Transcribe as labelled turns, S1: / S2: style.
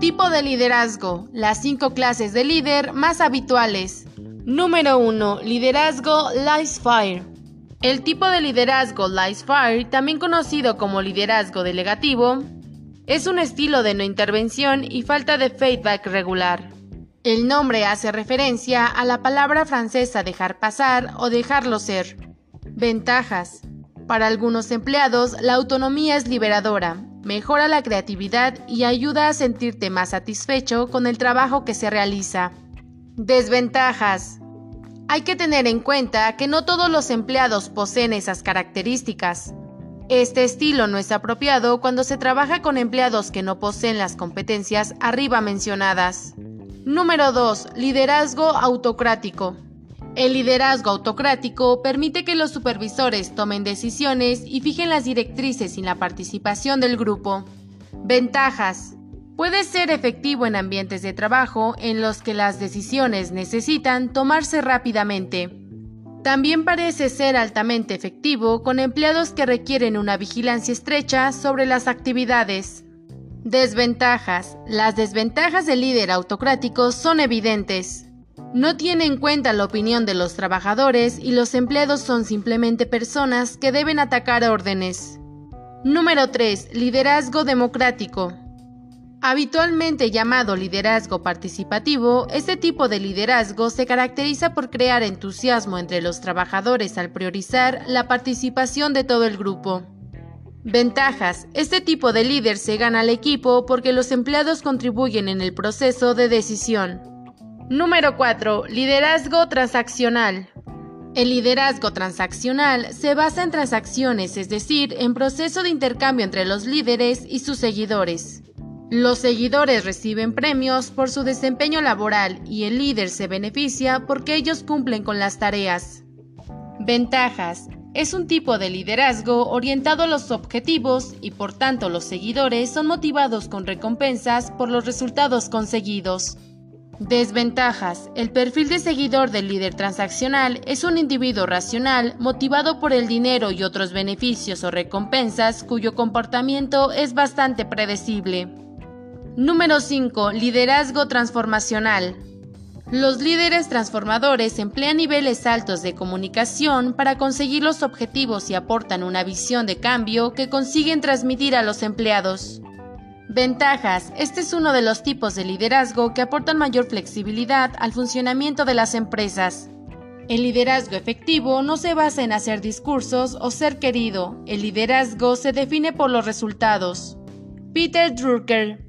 S1: Tipo de liderazgo. Las cinco clases de líder más habituales. Número 1. Liderazgo Fire. El tipo de liderazgo Fire, también conocido como liderazgo delegativo, es un estilo de no intervención y falta de feedback regular. El nombre hace referencia a la palabra francesa dejar pasar o dejarlo ser. Ventajas. Para algunos empleados, la autonomía es liberadora, mejora la creatividad y ayuda a sentirte más satisfecho con el trabajo que se realiza. Desventajas. Hay que tener en cuenta que no todos los empleados poseen esas características. Este estilo no es apropiado cuando se trabaja con empleados que no poseen las competencias arriba mencionadas. Número 2. Liderazgo autocrático. El liderazgo autocrático permite que los supervisores tomen decisiones y fijen las directrices sin la participación del grupo. Ventajas. Puede ser efectivo en ambientes de trabajo en los que las decisiones necesitan tomarse rápidamente. También parece ser altamente efectivo con empleados que requieren una vigilancia estrecha sobre las actividades. Desventajas. Las desventajas del líder autocrático son evidentes. No tiene en cuenta la opinión de los trabajadores y los empleados son simplemente personas que deben atacar órdenes. Número 3. Liderazgo democrático. Habitualmente llamado liderazgo participativo, este tipo de liderazgo se caracteriza por crear entusiasmo entre los trabajadores al priorizar la participación de todo el grupo. Ventajas. Este tipo de líder se gana al equipo porque los empleados contribuyen en el proceso de decisión. Número 4. Liderazgo transaccional. El liderazgo transaccional se basa en transacciones, es decir, en proceso de intercambio entre los líderes y sus seguidores. Los seguidores reciben premios por su desempeño laboral y el líder se beneficia porque ellos cumplen con las tareas. Ventajas. Es un tipo de liderazgo orientado a los objetivos y por tanto los seguidores son motivados con recompensas por los resultados conseguidos. Desventajas. El perfil de seguidor del líder transaccional es un individuo racional motivado por el dinero y otros beneficios o recompensas cuyo comportamiento es bastante predecible. Número 5. Liderazgo transformacional. Los líderes transformadores emplean niveles altos de comunicación para conseguir los objetivos y aportan una visión de cambio que consiguen transmitir a los empleados. Ventajas. Este es uno de los tipos de liderazgo que aportan mayor flexibilidad al funcionamiento de las empresas. El liderazgo efectivo no se basa en hacer discursos o ser querido. El liderazgo se define por los resultados. Peter Drucker